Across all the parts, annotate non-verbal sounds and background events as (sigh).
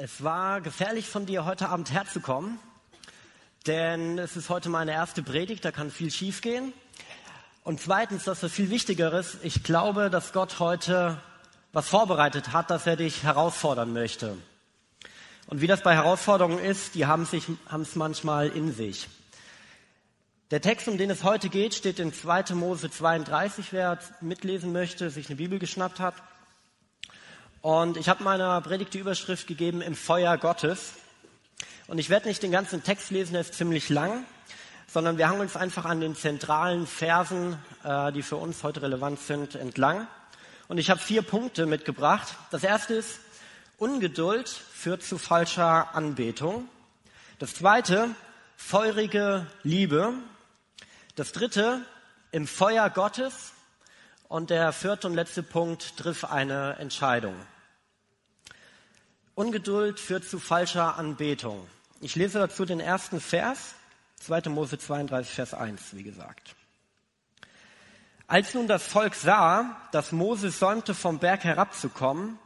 Es war gefährlich von dir, heute Abend herzukommen, denn es ist heute meine erste Predigt, da kann viel schiefgehen. Und zweitens, das ist viel Wichtigeres, ich glaube, dass Gott heute was vorbereitet hat, dass er dich herausfordern möchte. Und wie das bei Herausforderungen ist, die haben, es manchmal in sich. Der Text, um den es heute geht, steht in 2. Mose 32, wer mitlesen möchte, sich eine Bibel geschnappt hat. Und ich habe meiner Predigt die Überschrift gegeben im Feuer Gottes. Und ich werde nicht den ganzen Text lesen, der ist ziemlich lang, sondern wir hangen uns einfach an den zentralen Versen, äh, die für uns heute relevant sind, entlang. Und ich habe vier Punkte mitgebracht. Das erste ist, Ungeduld führt zu falscher Anbetung. Das zweite, feurige Liebe. Das dritte, im Feuer Gottes. Und der vierte und letzte Punkt, triff eine Entscheidung. Ungeduld führt zu falscher Anbetung. Ich lese dazu den ersten Vers, 2. Mose 32, Vers 1, wie gesagt. Als nun das Volk sah, dass Mose säumte, vom Berg herabzukommen,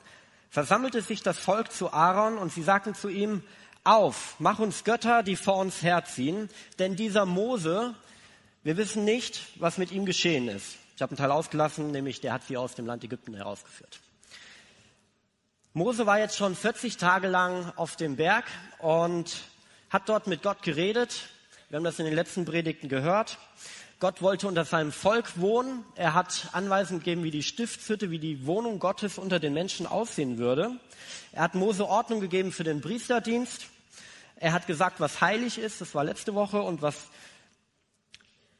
versammelte sich das Volk zu Aaron und sie sagten zu ihm, auf, mach uns Götter, die vor uns herziehen, denn dieser Mose, wir wissen nicht, was mit ihm geschehen ist. Ich habe einen Teil ausgelassen, nämlich der hat sie aus dem Land Ägypten herausgeführt. Mose war jetzt schon 40 Tage lang auf dem Berg und hat dort mit Gott geredet. Wir haben das in den letzten Predigten gehört. Gott wollte unter seinem Volk wohnen. Er hat Anweisungen gegeben, wie die Stiftshütte, wie die Wohnung Gottes unter den Menschen aussehen würde. Er hat Mose Ordnung gegeben für den Priesterdienst. Er hat gesagt, was heilig ist, das war letzte Woche, und was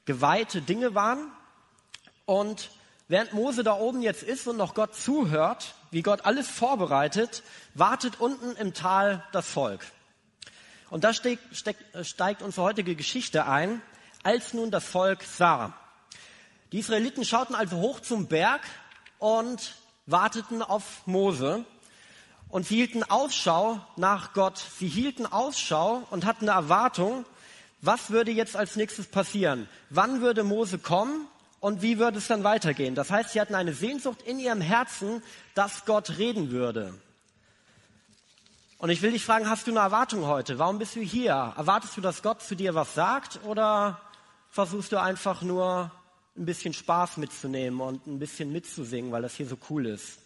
geweihte Dinge waren. Und während Mose da oben jetzt ist und noch Gott zuhört, wie Gott alles vorbereitet, wartet unten im Tal das Volk. Und da steigt, steigt, unsere heutige Geschichte ein, als nun das Volk sah. Die Israeliten schauten also hoch zum Berg und warteten auf Mose. Und sie hielten Ausschau nach Gott. Sie hielten Ausschau und hatten eine Erwartung, was würde jetzt als nächstes passieren? Wann würde Mose kommen? Und wie würde es dann weitergehen. Das heißt, sie hatten eine Sehnsucht in ihrem Herzen, dass Gott reden würde. Und ich will dich fragen, hast du eine Erwartung heute? Warum bist du hier? Erwartest du, dass Gott zu dir was sagt oder versuchst du einfach nur ein bisschen Spaß mitzunehmen und ein bisschen mitzusingen, weil das hier so cool ist?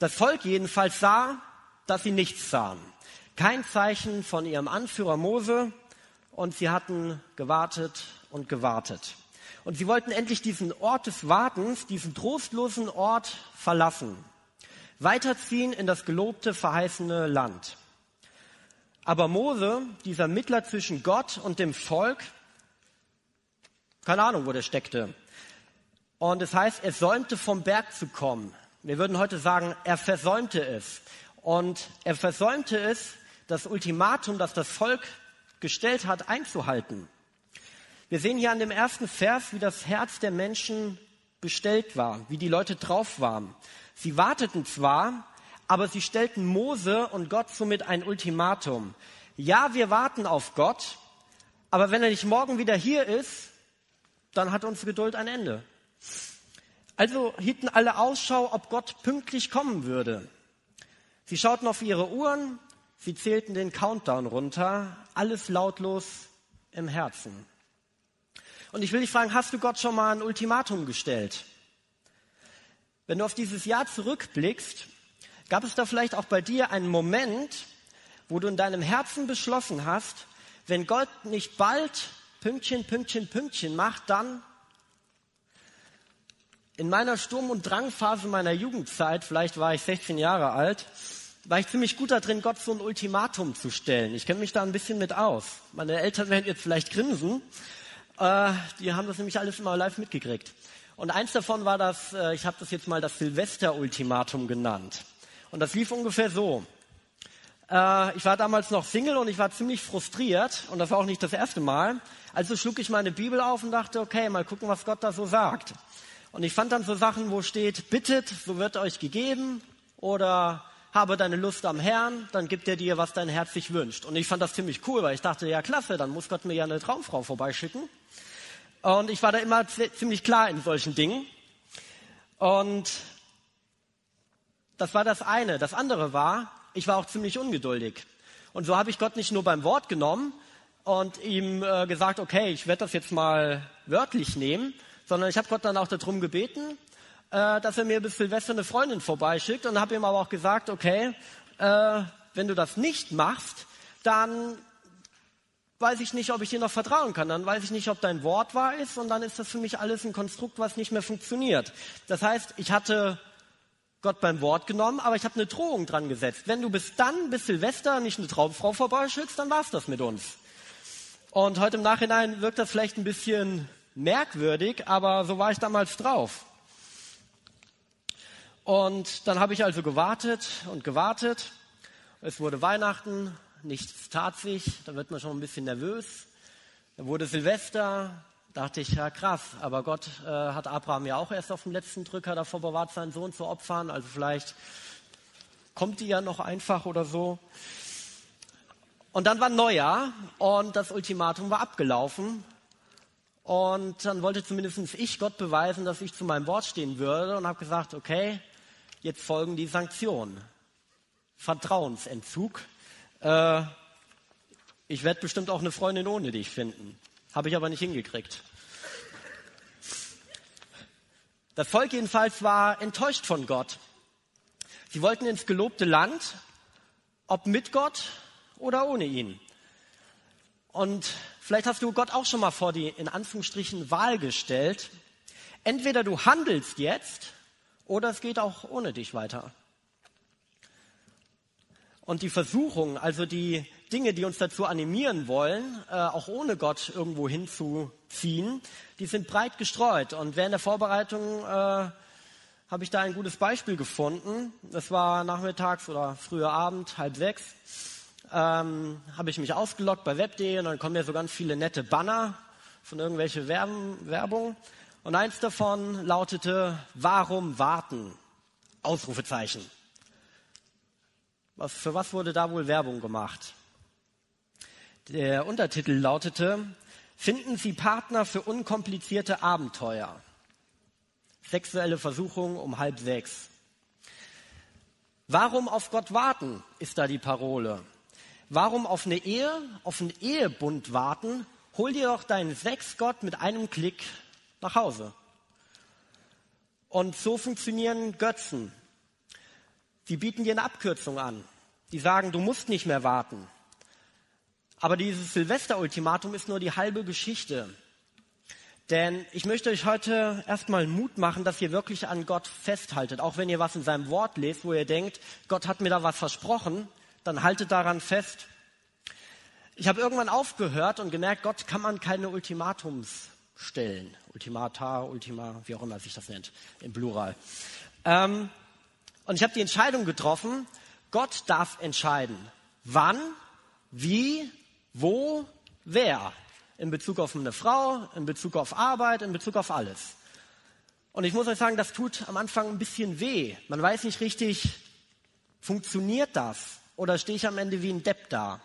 Das Volk jedenfalls sah, dass sie nichts sahen. Kein Zeichen von ihrem Anführer Mose und sie hatten gewartet und gewartet. Und sie wollten endlich diesen Ort des Wartens, diesen trostlosen Ort verlassen, weiterziehen in das gelobte, verheißene Land. Aber Mose, dieser Mittler zwischen Gott und dem Volk, keine Ahnung, wo der steckte. Und es heißt, er säumte vom Berg zu kommen. Wir würden heute sagen, er versäumte es. Und er versäumte es, das Ultimatum, das das Volk gestellt hat, einzuhalten. Wir sehen hier an dem ersten Vers, wie das Herz der Menschen bestellt war, wie die Leute drauf waren. Sie warteten zwar, aber sie stellten Mose und Gott somit ein Ultimatum. Ja, wir warten auf Gott, aber wenn er nicht morgen wieder hier ist, dann hat unsere Geduld ein Ende. Also hielten alle Ausschau, ob Gott pünktlich kommen würde. Sie schauten auf ihre Uhren, sie zählten den Countdown runter, alles lautlos im Herzen. Und ich will dich fragen, hast du Gott schon mal ein Ultimatum gestellt? Wenn du auf dieses Jahr zurückblickst, gab es da vielleicht auch bei dir einen Moment, wo du in deinem Herzen beschlossen hast, wenn Gott nicht bald Pünktchen, Pünktchen, Pünktchen macht, dann in meiner Sturm- und Drangphase meiner Jugendzeit, vielleicht war ich 16 Jahre alt, war ich ziemlich gut darin, Gott so ein Ultimatum zu stellen. Ich kenne mich da ein bisschen mit aus. Meine Eltern werden jetzt vielleicht grinsen, äh, die haben das nämlich alles immer live mitgekriegt. Und eins davon war das, äh, ich habe das jetzt mal das Silvester-Ultimatum genannt. Und das lief ungefähr so. Äh, ich war damals noch Single und ich war ziemlich frustriert und das war auch nicht das erste Mal. Also schlug ich meine Bibel auf und dachte, okay, mal gucken, was Gott da so sagt. Und ich fand dann so Sachen, wo steht, bittet, so wird euch gegeben oder habe deine Lust am Herrn, dann gibt er dir, was dein Herz sich wünscht. Und ich fand das ziemlich cool, weil ich dachte, ja klasse, dann muss Gott mir ja eine Traumfrau vorbeischicken. Und ich war da immer ziemlich klar in solchen Dingen. Und das war das eine. Das andere war, ich war auch ziemlich ungeduldig. Und so habe ich Gott nicht nur beim Wort genommen und ihm äh, gesagt, okay, ich werde das jetzt mal wörtlich nehmen, sondern ich habe Gott dann auch darum gebeten, äh, dass er mir bis Silvester eine Freundin vorbeischickt und habe ihm aber auch gesagt, okay, äh, wenn du das nicht machst, dann weiß ich nicht, ob ich dir noch vertrauen kann. Dann weiß ich nicht, ob dein Wort wahr ist und dann ist das für mich alles ein Konstrukt, was nicht mehr funktioniert. Das heißt, ich hatte Gott beim Wort genommen, aber ich habe eine Drohung dran gesetzt. Wenn du bis dann, bis Silvester nicht eine Traumfrau vorbeischickst, dann war's das mit uns. Und heute im Nachhinein wirkt das vielleicht ein bisschen merkwürdig, aber so war ich damals drauf. Und dann habe ich also gewartet und gewartet. Es wurde Weihnachten, nichts tat sich, da wird man schon ein bisschen nervös. Dann wurde Silvester, dachte ich, ja krass, aber Gott äh, hat Abraham ja auch erst auf dem letzten Drücker davor bewahrt, seinen Sohn zu opfern, also vielleicht kommt die ja noch einfach oder so. Und dann war Neujahr und das Ultimatum war abgelaufen. Und dann wollte zumindest ich Gott beweisen, dass ich zu meinem Wort stehen würde und habe gesagt, okay, jetzt folgen die Sanktionen. Vertrauensentzug. Äh, ich werde bestimmt auch eine Freundin ohne dich finden. Habe ich aber nicht hingekriegt. Das Volk jedenfalls war enttäuscht von Gott. Sie wollten ins gelobte Land, ob mit Gott oder ohne ihn. Und vielleicht hast du Gott auch schon mal vor die in Anführungsstrichen Wahl gestellt. Entweder du handelst jetzt oder es geht auch ohne dich weiter. Und die Versuchung, also die Dinge, die uns dazu animieren wollen, äh, auch ohne Gott irgendwo hinzuziehen, die sind breit gestreut. Und während der Vorbereitung äh, habe ich da ein gutes Beispiel gefunden. Das war nachmittags oder früher Abend, halb sechs. Ähm, habe ich mich ausgeloggt bei web.de und dann kommen mir so ganz viele nette Banner von irgendwelche Werbung. Und eins davon lautete, warum warten? Ausrufezeichen. Was, für was wurde da wohl Werbung gemacht? Der Untertitel lautete, Finden Sie Partner für unkomplizierte Abenteuer. Sexuelle Versuchung um halb sechs. Warum auf Gott warten, ist da die Parole. Warum auf eine Ehe, auf einen Ehebund warten? Hol dir doch deinen Sexgott mit einem Klick nach Hause. Und so funktionieren Götzen. Die bieten dir eine Abkürzung an. Die sagen, du musst nicht mehr warten. Aber dieses Silvester-Ultimatum ist nur die halbe Geschichte. Denn ich möchte euch heute erstmal Mut machen, dass ihr wirklich an Gott festhaltet. Auch wenn ihr was in seinem Wort lest, wo ihr denkt, Gott hat mir da was versprochen, dann haltet daran fest. Ich habe irgendwann aufgehört und gemerkt, Gott kann man keine Ultimatums stellen. Ultimata, Ultima, wie auch immer sich das nennt, im Plural. Ähm, und ich habe die Entscheidung getroffen, Gott darf entscheiden, wann, wie, wo, wer. In Bezug auf eine Frau, in Bezug auf Arbeit, in Bezug auf alles. Und ich muss euch sagen, das tut am Anfang ein bisschen weh. Man weiß nicht richtig, funktioniert das? Oder stehe ich am Ende wie ein Depp da?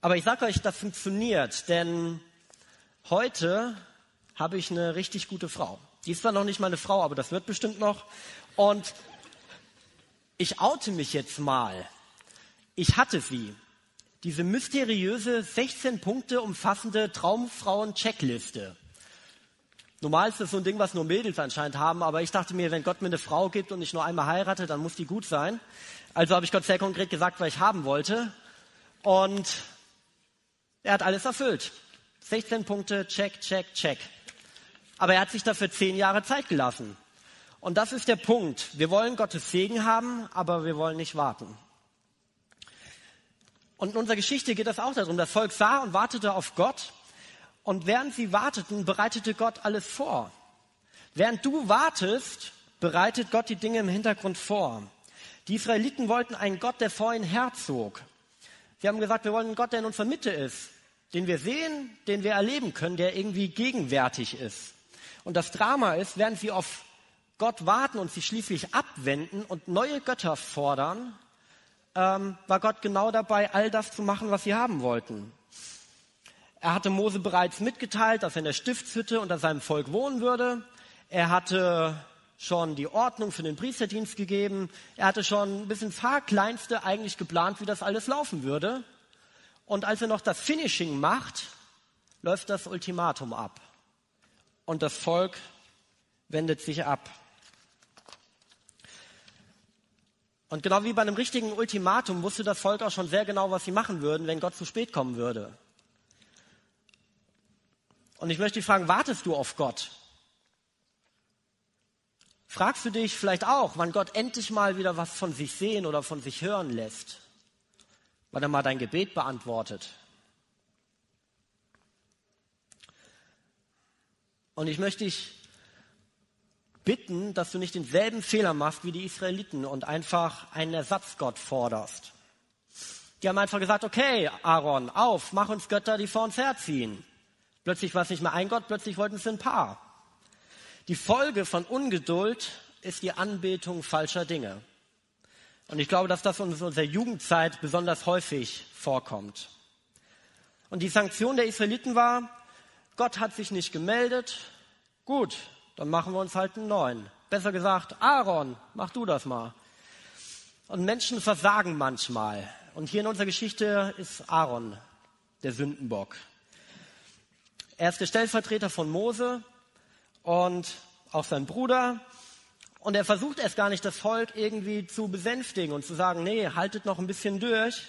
Aber ich sage euch, das funktioniert, denn heute habe ich eine richtig gute Frau. Die ist zwar noch nicht meine Frau, aber das wird bestimmt noch. Und ich oute mich jetzt mal. Ich hatte sie. Diese mysteriöse 16 Punkte umfassende Traumfrauen-Checkliste. Normal ist das so ein Ding, was nur Mädels anscheinend haben, aber ich dachte mir, wenn Gott mir eine Frau gibt und ich nur einmal heirate, dann muss die gut sein. Also habe ich Gott sehr konkret gesagt, was ich haben wollte. Und er hat alles erfüllt. 16 Punkte, check, check, check. Aber er hat sich dafür zehn Jahre Zeit gelassen. Und das ist der Punkt. Wir wollen Gottes Segen haben, aber wir wollen nicht warten. Und in unserer Geschichte geht es auch darum. Das Volk sah und wartete auf Gott. Und während sie warteten, bereitete Gott alles vor. Während du wartest, bereitet Gott die Dinge im Hintergrund vor. Die Israeliten wollten einen Gott, der vor ihnen herzog. Sie haben gesagt, wir wollen einen Gott, der in unserer Mitte ist, den wir sehen, den wir erleben können, der irgendwie gegenwärtig ist. Und das Drama ist, während sie auf Gott warten und sich schließlich abwenden und neue Götter fordern, ähm, war Gott genau dabei, all das zu machen, was sie haben wollten. Er hatte Mose bereits mitgeteilt, dass er in der Stiftshütte unter seinem Volk wohnen würde. Er hatte schon die Ordnung für den Priesterdienst gegeben. Er hatte schon ein bisschen Fahrkleinste eigentlich geplant, wie das alles laufen würde. Und als er noch das Finishing macht, läuft das Ultimatum ab. Und das Volk wendet sich ab. Und genau wie bei einem richtigen Ultimatum wusste das Volk auch schon sehr genau, was sie machen würden, wenn Gott zu spät kommen würde. Und ich möchte dich fragen, wartest du auf Gott? Fragst du dich vielleicht auch, wann Gott endlich mal wieder was von sich sehen oder von sich hören lässt? Wann er mal dein Gebet beantwortet? Und ich möchte dich bitten, dass du nicht denselben Fehler machst wie die Israeliten und einfach einen Ersatzgott forderst. Die haben einfach gesagt, okay, Aaron, auf, mach uns Götter, die vor uns herziehen. Plötzlich war es nicht mehr ein Gott, plötzlich wollten es ein Paar. Die Folge von Ungeduld ist die Anbetung falscher Dinge. Und ich glaube, dass das in unserer Jugendzeit besonders häufig vorkommt. Und die Sanktion der Israeliten war, Gott hat sich nicht gemeldet. Gut, dann machen wir uns halt einen neuen. Besser gesagt, Aaron, mach du das mal. Und Menschen versagen manchmal. Und hier in unserer Geschichte ist Aaron der Sündenbock. Er ist der Stellvertreter von Mose und auch sein Bruder. Und er versucht erst gar nicht, das Volk irgendwie zu besänftigen und zu sagen, nee, haltet noch ein bisschen durch.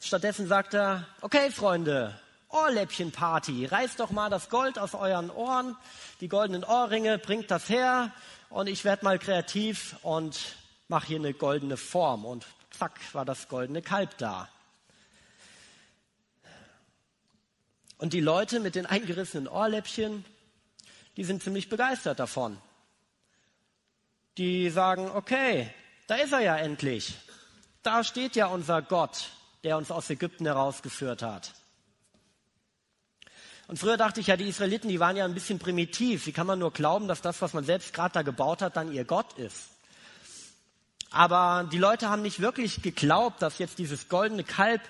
Stattdessen sagt er, okay, Freunde, Ohrläppchenparty. Reißt doch mal das Gold aus euren Ohren, die goldenen Ohrringe, bringt das her und ich werde mal kreativ und mache hier eine goldene Form. Und zack, war das goldene Kalb da. Und die Leute mit den eingerissenen Ohrläppchen, die sind ziemlich begeistert davon. Die sagen, okay, da ist er ja endlich. Da steht ja unser Gott, der uns aus Ägypten herausgeführt hat. Und früher dachte ich ja, die Israeliten, die waren ja ein bisschen primitiv. Wie kann man nur glauben, dass das, was man selbst gerade da gebaut hat, dann ihr Gott ist? Aber die Leute haben nicht wirklich geglaubt, dass jetzt dieses goldene Kalb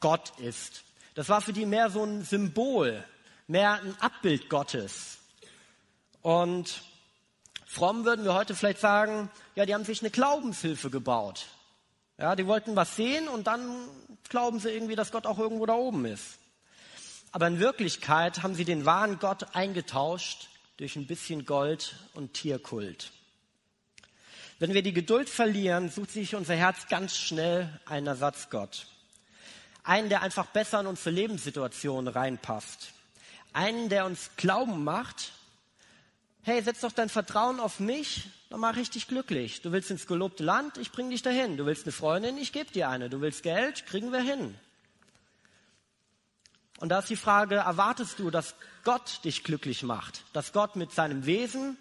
Gott ist. Das war für die mehr so ein Symbol, mehr ein Abbild Gottes. Und fromm würden wir heute vielleicht sagen, ja, die haben sich eine Glaubenshilfe gebaut. Ja, die wollten was sehen und dann glauben sie irgendwie, dass Gott auch irgendwo da oben ist. Aber in Wirklichkeit haben sie den wahren Gott eingetauscht durch ein bisschen Gold und Tierkult. Wenn wir die Geduld verlieren, sucht sich unser Herz ganz schnell einen Ersatzgott. Einen, der einfach besser in unsere Lebenssituation reinpasst. Einen, der uns glauben macht, hey, setz doch dein Vertrauen auf mich, dann mach ich dich glücklich. Du willst ins gelobte Land, ich bring dich dahin. Du willst eine Freundin, ich gebe dir eine. Du willst Geld, kriegen wir hin. Und da ist die Frage, erwartest du, dass Gott dich glücklich macht? Dass Gott mit seinem Wesen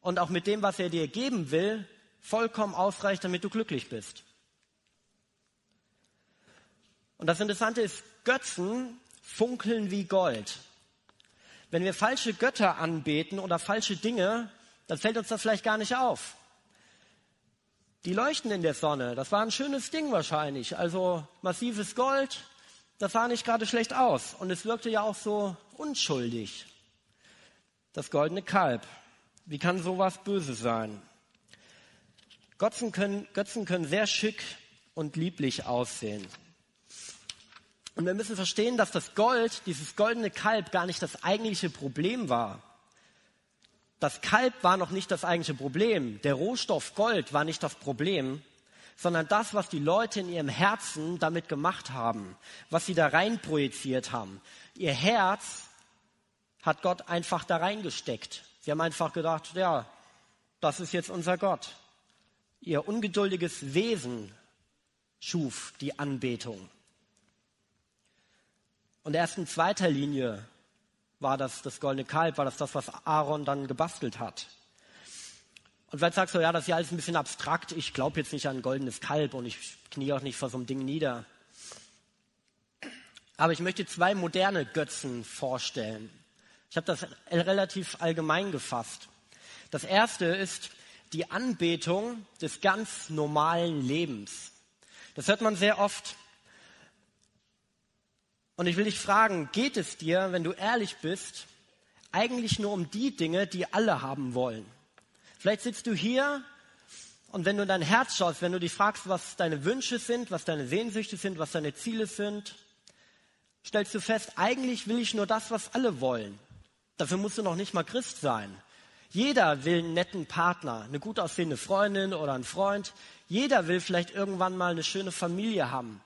und auch mit dem, was er dir geben will, vollkommen ausreicht, damit du glücklich bist? Und das Interessante ist, Götzen funkeln wie Gold. Wenn wir falsche Götter anbeten oder falsche Dinge, dann fällt uns das vielleicht gar nicht auf. Die leuchten in der Sonne, das war ein schönes Ding wahrscheinlich. Also massives Gold, das sah nicht gerade schlecht aus und es wirkte ja auch so unschuldig. Das goldene Kalb. Wie kann sowas böse sein? Götzen können, Götzen können sehr schick und lieblich aussehen. Und wir müssen verstehen, dass das Gold, dieses goldene Kalb, gar nicht das eigentliche Problem war. Das Kalb war noch nicht das eigentliche Problem. Der Rohstoff Gold war nicht das Problem, sondern das, was die Leute in ihrem Herzen damit gemacht haben, was sie da rein projiziert haben. Ihr Herz hat Gott einfach da reingesteckt. Sie haben einfach gedacht, ja, das ist jetzt unser Gott. Ihr ungeduldiges Wesen schuf die Anbetung. Und erst in zweiter Linie war das das goldene Kalb, war das das, was Aaron dann gebastelt hat. Und vielleicht sagst du, ja, das ist ja alles ein bisschen abstrakt. Ich glaube jetzt nicht an ein goldenes Kalb und ich knie auch nicht vor so einem Ding nieder. Aber ich möchte zwei moderne Götzen vorstellen. Ich habe das relativ allgemein gefasst. Das erste ist die Anbetung des ganz normalen Lebens. Das hört man sehr oft. Und ich will dich fragen, geht es dir, wenn du ehrlich bist, eigentlich nur um die Dinge, die alle haben wollen. Vielleicht sitzt du hier und wenn du in dein Herz schaust, wenn du dich fragst, was deine Wünsche sind, was deine Sehnsüchte sind, was deine Ziele sind, stellst du fest, eigentlich will ich nur das, was alle wollen. Dafür musst du noch nicht mal Christ sein. Jeder will einen netten Partner, eine gut aussehende Freundin oder einen Freund. Jeder will vielleicht irgendwann mal eine schöne Familie haben,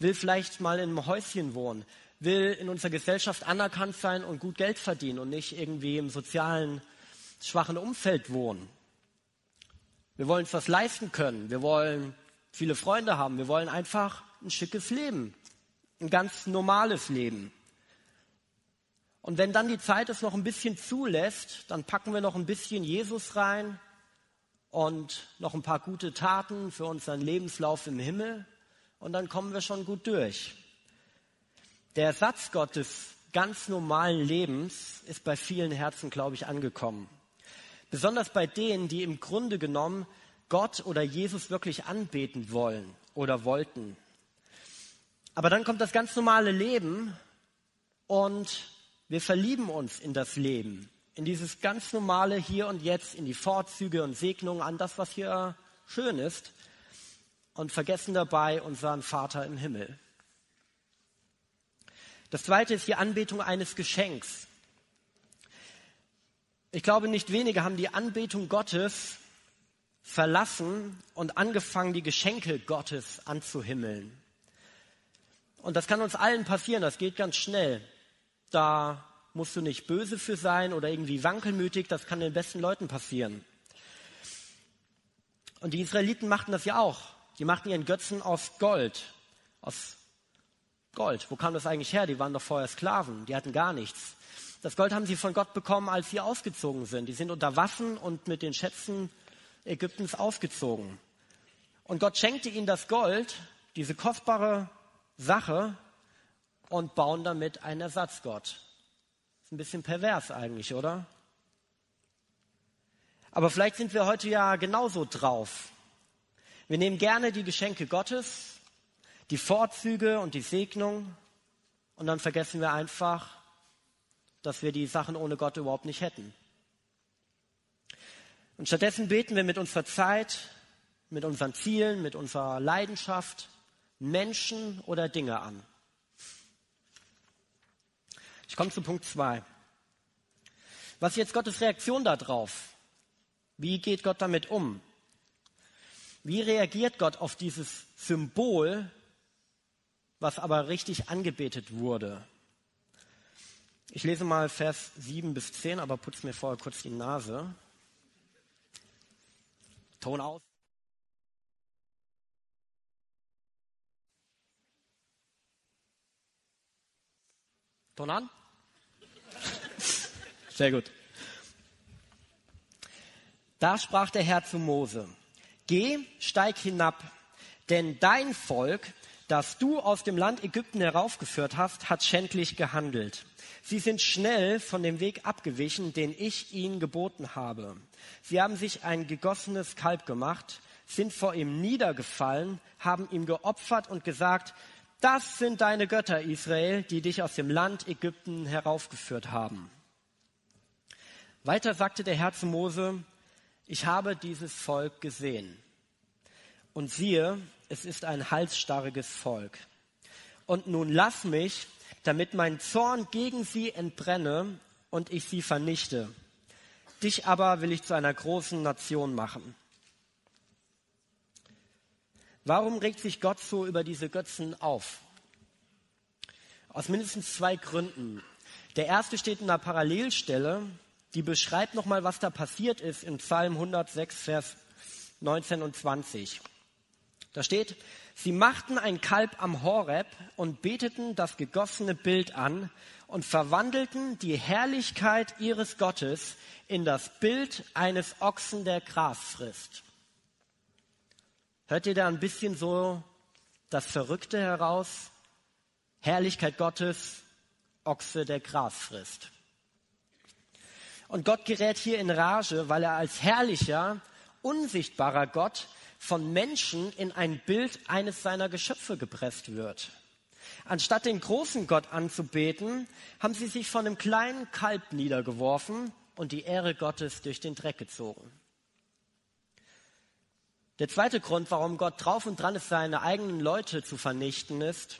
will vielleicht mal in einem Häuschen wohnen, will in unserer Gesellschaft anerkannt sein und gut Geld verdienen und nicht irgendwie im sozialen, schwachen Umfeld wohnen. Wir wollen uns was leisten können. Wir wollen viele Freunde haben. Wir wollen einfach ein schickes Leben. Ein ganz normales Leben. Und wenn dann die Zeit es noch ein bisschen zulässt, dann packen wir noch ein bisschen Jesus rein und noch ein paar gute Taten für unseren Lebenslauf im Himmel und dann kommen wir schon gut durch. Der Ersatz Gottes ganz normalen Lebens ist bei vielen Herzen, glaube ich, angekommen. Besonders bei denen, die im Grunde genommen Gott oder Jesus wirklich anbeten wollen oder wollten. Aber dann kommt das ganz normale Leben und wir verlieben uns in das Leben, in dieses ganz normale Hier und Jetzt, in die Vorzüge und Segnungen, an das, was hier schön ist und vergessen dabei unseren Vater im Himmel. Das zweite ist die Anbetung eines Geschenks. Ich glaube, nicht wenige haben die Anbetung Gottes verlassen und angefangen, die Geschenke Gottes anzuhimmeln. Und das kann uns allen passieren, das geht ganz schnell. Da musst du nicht böse für sein oder irgendwie wankelmütig, das kann den besten Leuten passieren. Und die Israeliten machten das ja auch. Die machten ihren Götzen aus Gold, aus Gold. Wo kam das eigentlich her? Die waren doch vorher Sklaven, die hatten gar nichts. Das Gold haben sie von Gott bekommen, als sie ausgezogen sind. Die sind unter Waffen und mit den Schätzen Ägyptens ausgezogen. Und Gott schenkte ihnen das Gold, diese kostbare Sache, und bauen damit einen Ersatzgott. Ist ein bisschen pervers eigentlich, oder? Aber vielleicht sind wir heute ja genauso drauf. Wir nehmen gerne die Geschenke Gottes, die Vorzüge und die Segnung und dann vergessen wir einfach, dass wir die Sachen ohne Gott überhaupt nicht hätten. Und stattdessen beten wir mit unserer Zeit, mit unseren Zielen, mit unserer Leidenschaft Menschen oder Dinge an. Ich komme zu Punkt zwei. Was ist jetzt Gottes Reaktion darauf? Wie geht Gott damit um? Wie reagiert Gott auf dieses Symbol was aber richtig angebetet wurde. Ich lese mal Vers 7 bis 10, aber putze mir vorher kurz die Nase. Ton aus. Ton an? (laughs) Sehr gut. Da sprach der Herr zu Mose, Geh, steig hinab, denn dein Volk das du aus dem Land Ägypten heraufgeführt hast, hat schändlich gehandelt. Sie sind schnell von dem Weg abgewichen, den ich ihnen geboten habe. Sie haben sich ein gegossenes Kalb gemacht, sind vor ihm niedergefallen, haben ihm geopfert und gesagt, das sind deine Götter, Israel, die dich aus dem Land Ägypten heraufgeführt haben. Weiter sagte der Herr zu Mose, ich habe dieses Volk gesehen. Und siehe, es ist ein halsstarriges Volk. Und nun lass mich, damit mein Zorn gegen sie entbrenne und ich sie vernichte. Dich aber will ich zu einer großen Nation machen. Warum regt sich Gott so über diese Götzen auf? Aus mindestens zwei Gründen. Der erste steht in einer Parallelstelle, die beschreibt nochmal, was da passiert ist in Psalm 106, Vers 19 und 20. Da steht, sie machten ein Kalb am Horeb und beteten das gegossene Bild an und verwandelten die Herrlichkeit ihres Gottes in das Bild eines Ochsen, der Gras frisst. Hört ihr da ein bisschen so das Verrückte heraus? Herrlichkeit Gottes, Ochse, der Gras frisst. Und Gott gerät hier in Rage, weil er als herrlicher, unsichtbarer Gott von Menschen in ein Bild eines seiner Geschöpfe gepresst wird. Anstatt den großen Gott anzubeten, haben sie sich von einem kleinen Kalb niedergeworfen und die Ehre Gottes durch den Dreck gezogen. Der zweite Grund, warum Gott drauf und dran ist, seine eigenen Leute zu vernichten, ist,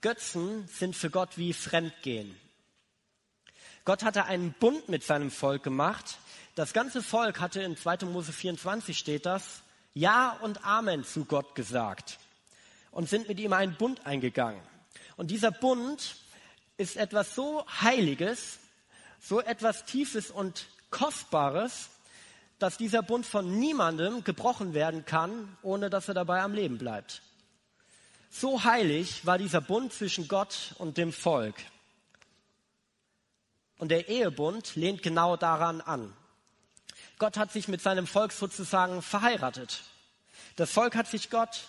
Götzen sind für Gott wie Fremdgehen. Gott hatte einen Bund mit seinem Volk gemacht. Das ganze Volk hatte in 2. Mose 24 steht das, Ja und Amen zu Gott gesagt und sind mit ihm einen Bund eingegangen. Und dieser Bund ist etwas so Heiliges, so etwas Tiefes und Kostbares, dass dieser Bund von niemandem gebrochen werden kann, ohne dass er dabei am Leben bleibt. So heilig war dieser Bund zwischen Gott und dem Volk. Und der Ehebund lehnt genau daran an. Gott hat sich mit seinem Volk sozusagen verheiratet. Das Volk hat sich Gott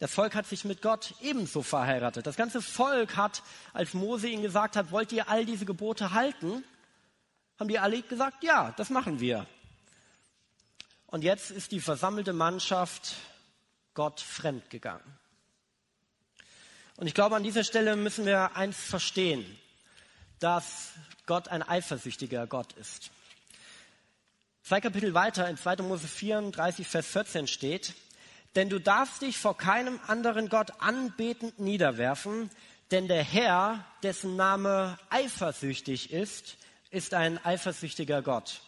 das Volk hat sich mit Gott ebenso verheiratet. Das ganze Volk hat, als Mose ihnen gesagt hat, wollt ihr all diese Gebote halten? Haben die alle gesagt, ja, das machen wir. Und jetzt ist die versammelte Mannschaft Gott fremd gegangen. Und ich glaube, an dieser Stelle müssen wir eins verstehen, dass Gott ein eifersüchtiger Gott ist. Zwei Kapitel weiter in 2. Mose 34, Vers 14 steht, denn du darfst dich vor keinem anderen Gott anbetend niederwerfen, denn der Herr, dessen Name eifersüchtig ist, ist ein eifersüchtiger Gott.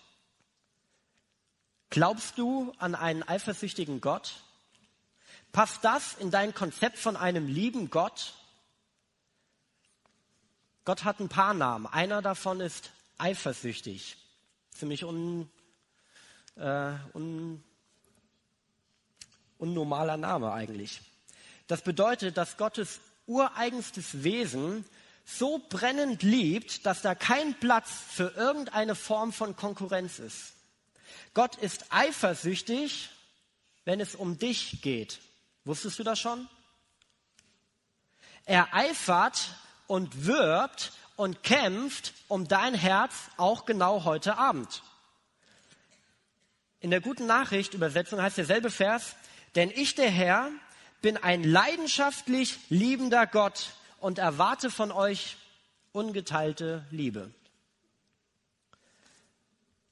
Glaubst du an einen eifersüchtigen Gott? Passt das in dein Konzept von einem lieben Gott? Gott hat ein paar Namen. Einer davon ist eifersüchtig. Ziemlich un, äh, un, unnormaler Name eigentlich. Das bedeutet, dass Gottes ureigenstes Wesen so brennend liebt, dass da kein Platz für irgendeine Form von Konkurrenz ist. Gott ist eifersüchtig, wenn es um dich geht. Wusstest du das schon? Er eifert und wirbt und kämpft um dein Herz auch genau heute Abend. In der guten Nachricht Übersetzung heißt derselbe Vers, denn ich, der Herr, bin ein leidenschaftlich liebender Gott und erwarte von euch ungeteilte Liebe.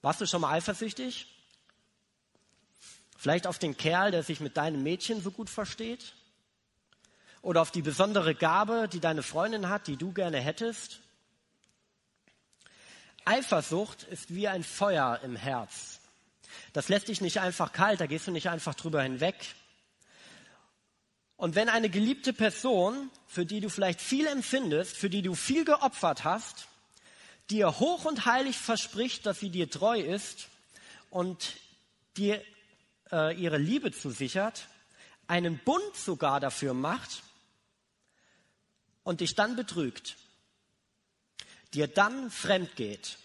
Warst du schon mal eifersüchtig? Vielleicht auf den Kerl, der sich mit deinem Mädchen so gut versteht? Oder auf die besondere Gabe, die deine Freundin hat, die du gerne hättest? Eifersucht ist wie ein Feuer im Herz. Das lässt dich nicht einfach kalt, da gehst du nicht einfach drüber hinweg. Und wenn eine geliebte Person, für die du vielleicht viel empfindest, für die du viel geopfert hast, dir hoch und heilig verspricht, dass sie dir treu ist und dir äh, ihre Liebe zusichert, einen Bund sogar dafür macht und dich dann betrügt, dir dann fremd geht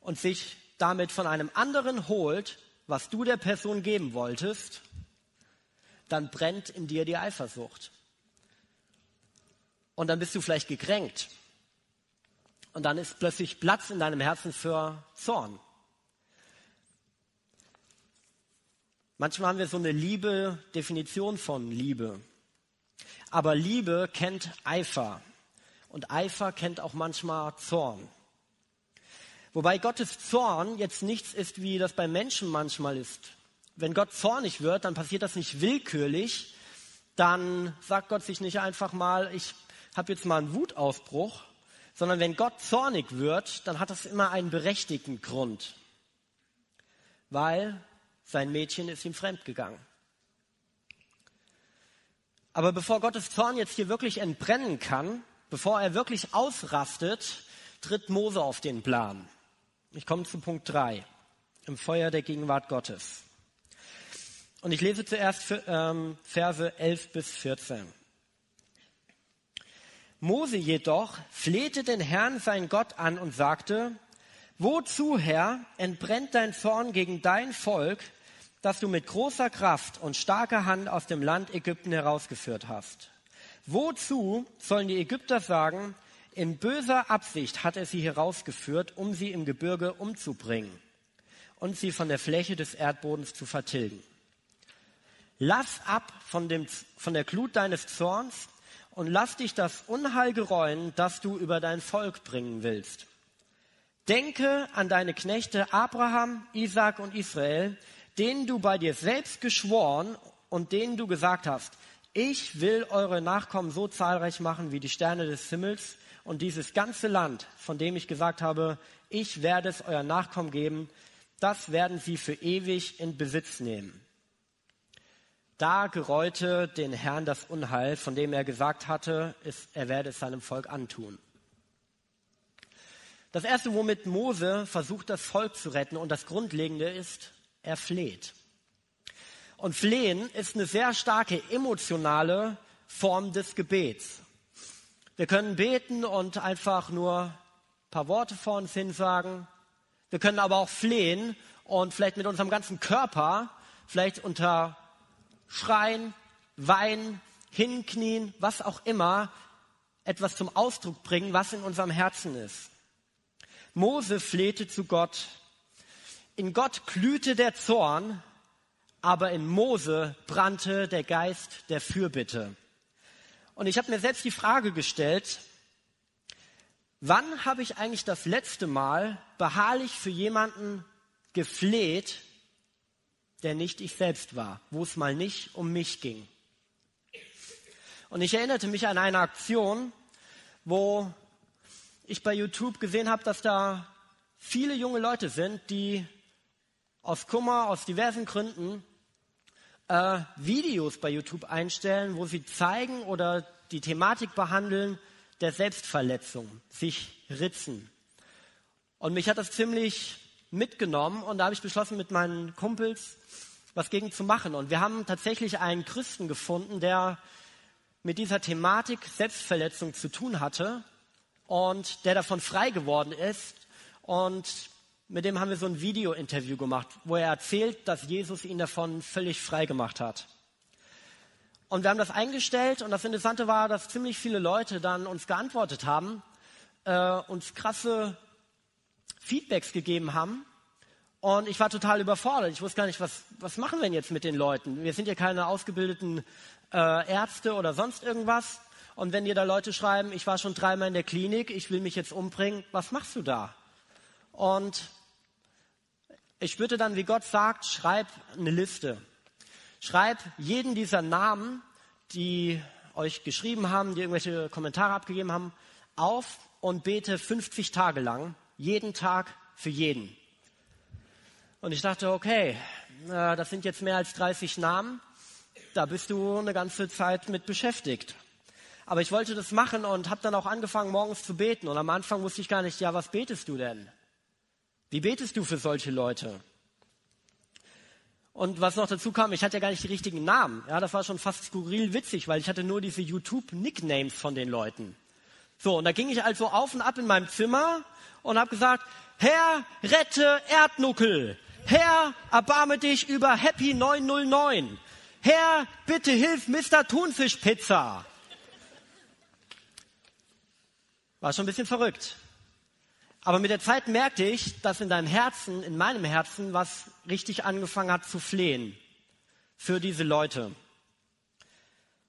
und sich damit von einem anderen holt, was du der Person geben wolltest, dann brennt in dir die Eifersucht. Und dann bist du vielleicht gekränkt. Und dann ist plötzlich Platz in deinem Herzen für Zorn. Manchmal haben wir so eine Liebe, Definition von Liebe. Aber Liebe kennt Eifer. Und Eifer kennt auch manchmal Zorn. Wobei Gottes Zorn jetzt nichts ist, wie das bei Menschen manchmal ist. Wenn Gott zornig wird, dann passiert das nicht willkürlich. Dann sagt Gott sich nicht einfach mal, ich habe jetzt mal einen Wutausbruch, sondern wenn Gott zornig wird, dann hat das immer einen berechtigten Grund, weil sein Mädchen ist ihm fremd gegangen. Aber bevor Gottes Zorn jetzt hier wirklich entbrennen kann, bevor er wirklich ausrastet, tritt Mose auf den Plan. Ich komme zu Punkt 3, im Feuer der Gegenwart Gottes. Und ich lese zuerst ähm, Verse 11 bis 14. Mose jedoch flehte den Herrn, sein Gott, an und sagte, Wozu, Herr, entbrennt dein Zorn gegen dein Volk, das du mit großer Kraft und starker Hand aus dem Land Ägypten herausgeführt hast? Wozu sollen die Ägypter sagen, in böser Absicht hat er sie herausgeführt, um sie im Gebirge umzubringen und sie von der Fläche des Erdbodens zu vertilgen. Lass ab von, dem, von der Glut deines Zorns und lass dich das Unheil gereuen, das du über dein Volk bringen willst. Denke an deine Knechte Abraham, Isaac und Israel, denen du bei dir selbst geschworen und denen du gesagt hast, ich will eure Nachkommen so zahlreich machen wie die Sterne des Himmels und dieses ganze Land, von dem ich gesagt habe, ich werde es euer Nachkommen geben, das werden sie für ewig in Besitz nehmen. Da gereute den Herrn das Unheil, von dem er gesagt hatte, er werde es seinem Volk antun. Das erste, womit Mose versucht, das Volk zu retten und das Grundlegende ist, er fleht. Und flehen ist eine sehr starke emotionale Form des Gebets. Wir können beten und einfach nur ein paar Worte vor uns hin sagen. Wir können aber auch flehen und vielleicht mit unserem ganzen Körper, vielleicht unter schreien, weinen, hinknien, was auch immer, etwas zum Ausdruck bringen, was in unserem Herzen ist. Mose flehte zu Gott. In Gott glühte der Zorn, aber in Mose brannte der Geist der Fürbitte. Und ich habe mir selbst die Frage gestellt, wann habe ich eigentlich das letzte Mal beharrlich für jemanden gefleht, der nicht ich selbst war, wo es mal nicht um mich ging. Und ich erinnerte mich an eine Aktion, wo ich bei YouTube gesehen habe, dass da viele junge Leute sind, die aus Kummer, aus diversen Gründen äh, Videos bei YouTube einstellen, wo sie zeigen oder die Thematik behandeln der Selbstverletzung, sich ritzen. Und mich hat das ziemlich mitgenommen und da habe ich beschlossen, mit meinen Kumpels was gegen zu machen. Und wir haben tatsächlich einen Christen gefunden, der mit dieser Thematik Selbstverletzung zu tun hatte und der davon frei geworden ist. Und mit dem haben wir so ein Video-Interview gemacht, wo er erzählt, dass Jesus ihn davon völlig frei gemacht hat. Und wir haben das eingestellt und das Interessante war, dass ziemlich viele Leute dann uns geantwortet haben, äh, uns krasse Feedbacks gegeben haben. Und ich war total überfordert. Ich wusste gar nicht, was, was machen wir denn jetzt mit den Leuten? Wir sind ja keine ausgebildeten äh, Ärzte oder sonst irgendwas. Und wenn dir da Leute schreiben, ich war schon dreimal in der Klinik, ich will mich jetzt umbringen, was machst du da? Und ich spürte dann, wie Gott sagt, schreib eine Liste. Schreib jeden dieser Namen, die euch geschrieben haben, die irgendwelche Kommentare abgegeben haben, auf und bete 50 Tage lang jeden Tag für jeden. Und ich dachte, okay, das sind jetzt mehr als 30 Namen, da bist du eine ganze Zeit mit beschäftigt. Aber ich wollte das machen und habe dann auch angefangen, morgens zu beten. Und am Anfang wusste ich gar nicht, ja, was betest du denn? Wie betest du für solche Leute? Und was noch dazu kam, ich hatte ja gar nicht die richtigen Namen. Ja, das war schon fast skurril witzig, weil ich hatte nur diese YouTube-Nicknames von den Leuten. So, und da ging ich also auf und ab in meinem Zimmer und habe gesagt, Herr, rette Erdnuckel. Herr, erbarme dich über Happy 909. Herr, bitte hilf Mr. Thunfischpizza. War schon ein bisschen verrückt. Aber mit der Zeit merkte ich, dass in deinem Herzen, in meinem Herzen, was richtig angefangen hat zu flehen für diese Leute.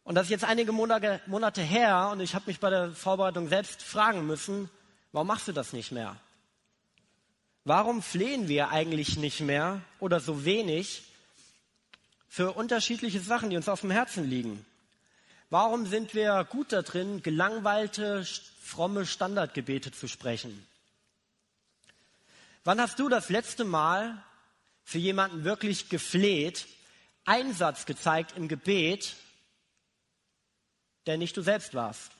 Und das ist jetzt einige Monate, Monate her und ich habe mich bei der Vorbereitung selbst fragen müssen, warum machst du das nicht mehr? Warum flehen wir eigentlich nicht mehr oder so wenig für unterschiedliche Sachen, die uns auf dem Herzen liegen? Warum sind wir gut da drin, gelangweilte, fromme Standardgebete zu sprechen? Wann hast du das letzte Mal für jemanden wirklich gefleht, Einsatz gezeigt im Gebet, der nicht du selbst warst,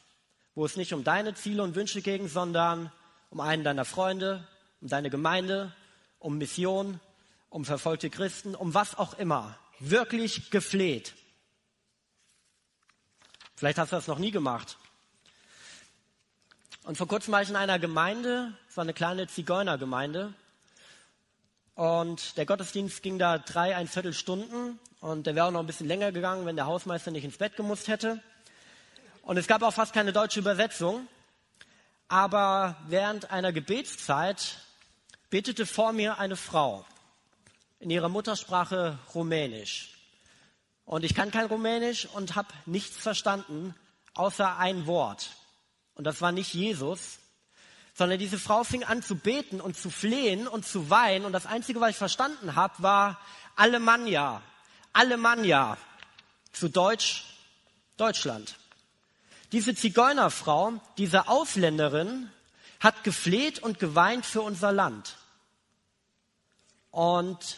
wo es nicht um deine Ziele und Wünsche ging, sondern um einen deiner Freunde, um deine Gemeinde, um Mission, um verfolgte Christen, um was auch immer, wirklich gefleht. Vielleicht hast du das noch nie gemacht. Und vor kurzem war ich in einer Gemeinde, war eine kleine Zigeunergemeinde. Und der Gottesdienst ging da drei, ein Viertel Stunden. Und der wäre auch noch ein bisschen länger gegangen, wenn der Hausmeister nicht ins Bett gemusst hätte. Und es gab auch fast keine deutsche Übersetzung. Aber während einer Gebetszeit betete vor mir eine Frau in ihrer Muttersprache Rumänisch. Und ich kann kein Rumänisch und habe nichts verstanden, außer ein Wort. Und das war nicht Jesus, sondern diese Frau fing an zu beten und zu flehen und zu weinen. Und das Einzige, was ich verstanden habe, war Alemannia. Alemannia. Zu Deutsch Deutschland. Diese Zigeunerfrau, diese Ausländerin, hat gefleht und geweint für unser Land. Und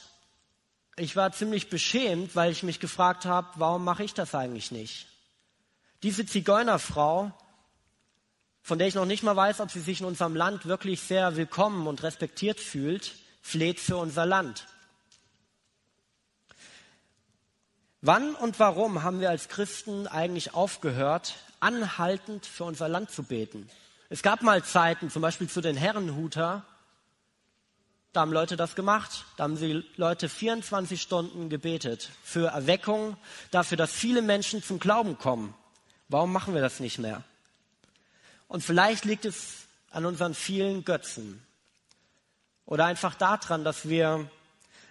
ich war ziemlich beschämt, weil ich mich gefragt habe, warum mache ich das eigentlich nicht? Diese Zigeunerfrau, von der ich noch nicht mal weiß, ob sie sich in unserem Land wirklich sehr willkommen und respektiert fühlt, fleht für unser Land. Wann und warum haben wir als Christen eigentlich aufgehört, anhaltend für unser Land zu beten? Es gab mal Zeiten, zum Beispiel zu den Herrenhuter, da haben Leute das gemacht. Da haben sie Leute 24 Stunden gebetet für Erweckung, dafür, dass viele Menschen zum Glauben kommen. Warum machen wir das nicht mehr? Und vielleicht liegt es an unseren vielen Götzen oder einfach daran, dass wir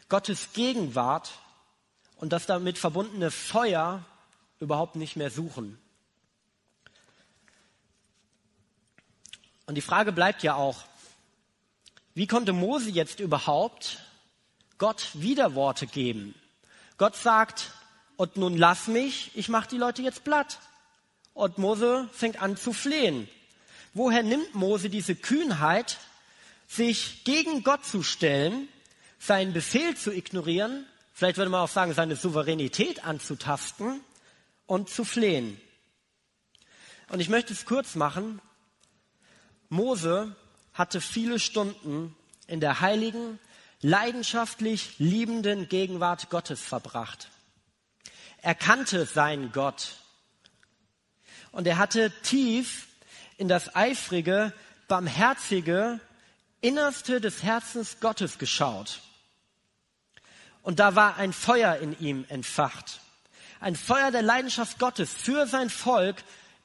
Gottes Gegenwart und das damit verbundene Feuer überhaupt nicht mehr suchen. Und die Frage bleibt ja auch, wie konnte Mose jetzt überhaupt Gott Widerworte geben? Gott sagt, und nun lass mich, ich mache die Leute jetzt platt. Und Mose fängt an zu flehen. Woher nimmt Mose diese Kühnheit, sich gegen Gott zu stellen, seinen Befehl zu ignorieren, vielleicht würde man auch sagen, seine Souveränität anzutasten und zu flehen? Und ich möchte es kurz machen. Mose hatte viele Stunden in der heiligen, leidenschaftlich liebenden Gegenwart Gottes verbracht. Er kannte seinen Gott und er hatte tief in das eifrige, barmherzige Innerste des Herzens Gottes geschaut. Und da war ein Feuer in ihm entfacht. Ein Feuer der Leidenschaft Gottes für sein Volk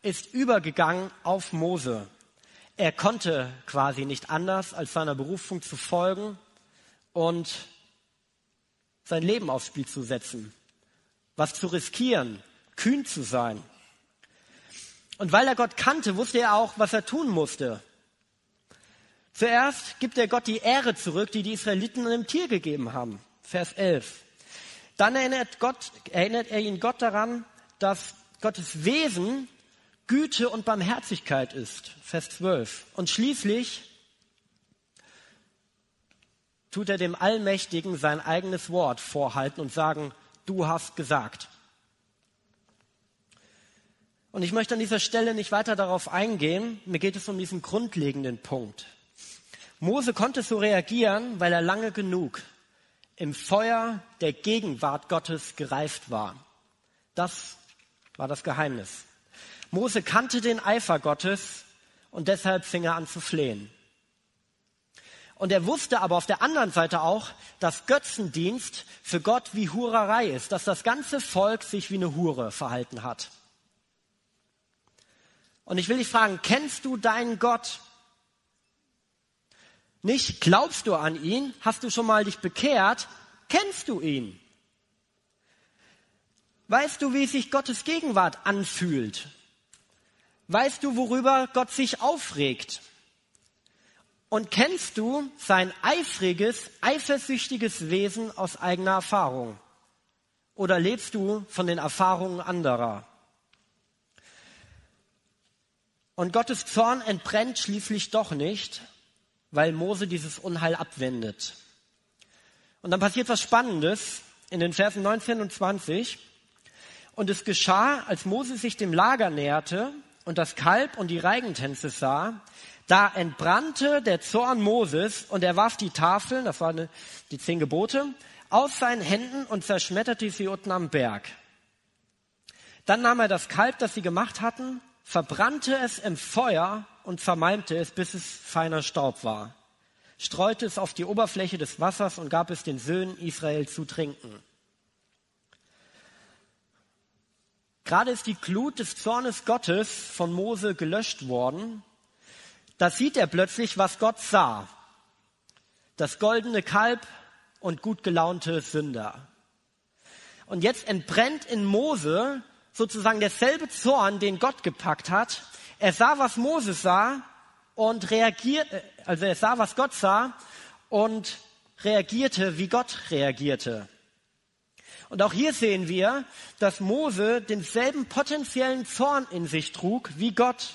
ist übergegangen auf Mose. Er konnte quasi nicht anders, als seiner Berufung zu folgen und sein Leben aufs Spiel zu setzen, was zu riskieren, kühn zu sein. Und weil er Gott kannte, wusste er auch, was er tun musste. Zuerst gibt er Gott die Ehre zurück, die die Israeliten einem Tier gegeben haben. Vers 11. Dann erinnert, Gott, erinnert er ihn Gott daran, dass Gottes Wesen Güte und Barmherzigkeit ist. Vers 12. Und schließlich tut er dem Allmächtigen sein eigenes Wort vorhalten und sagen, du hast gesagt. Und ich möchte an dieser Stelle nicht weiter darauf eingehen. Mir geht es um diesen grundlegenden Punkt. Mose konnte so reagieren, weil er lange genug im Feuer der Gegenwart Gottes gereift war. Das war das Geheimnis. Mose kannte den Eifer Gottes und deshalb fing er an zu flehen. Und er wusste aber auf der anderen Seite auch, dass Götzendienst für Gott wie Hurerei ist, dass das ganze Volk sich wie eine Hure verhalten hat. Und ich will dich fragen, kennst du deinen Gott? Nicht glaubst du an ihn? Hast du schon mal dich bekehrt? Kennst du ihn? Weißt du, wie sich Gottes Gegenwart anfühlt? Weißt du, worüber Gott sich aufregt? Und kennst du sein eifriges, eifersüchtiges Wesen aus eigener Erfahrung? Oder lebst du von den Erfahrungen anderer? Und Gottes Zorn entbrennt schließlich doch nicht, weil Mose dieses Unheil abwendet. Und dann passiert was Spannendes in den Versen 19 und 20. Und es geschah, als Mose sich dem Lager näherte, und das Kalb und die Reigentänze sah, da entbrannte der Zorn Moses und er warf die Tafeln, das waren die zehn Gebote, aus seinen Händen und zerschmetterte sie unten am Berg. Dann nahm er das Kalb, das sie gemacht hatten, verbrannte es im Feuer und zermalmte es, bis es feiner Staub war, streute es auf die Oberfläche des Wassers und gab es den Söhnen Israel zu trinken. Gerade ist die Glut des Zornes Gottes von Mose gelöscht worden. Da sieht er plötzlich, was Gott sah. Das goldene Kalb und gut gelaunte Sünder. Und jetzt entbrennt in Mose sozusagen derselbe Zorn, den Gott gepackt hat. Er sah, was Moses sah und reagierte, äh, also er sah, was Gott sah und reagierte, wie Gott reagierte. Und auch hier sehen wir, dass Mose denselben potenziellen Zorn in sich trug wie Gott.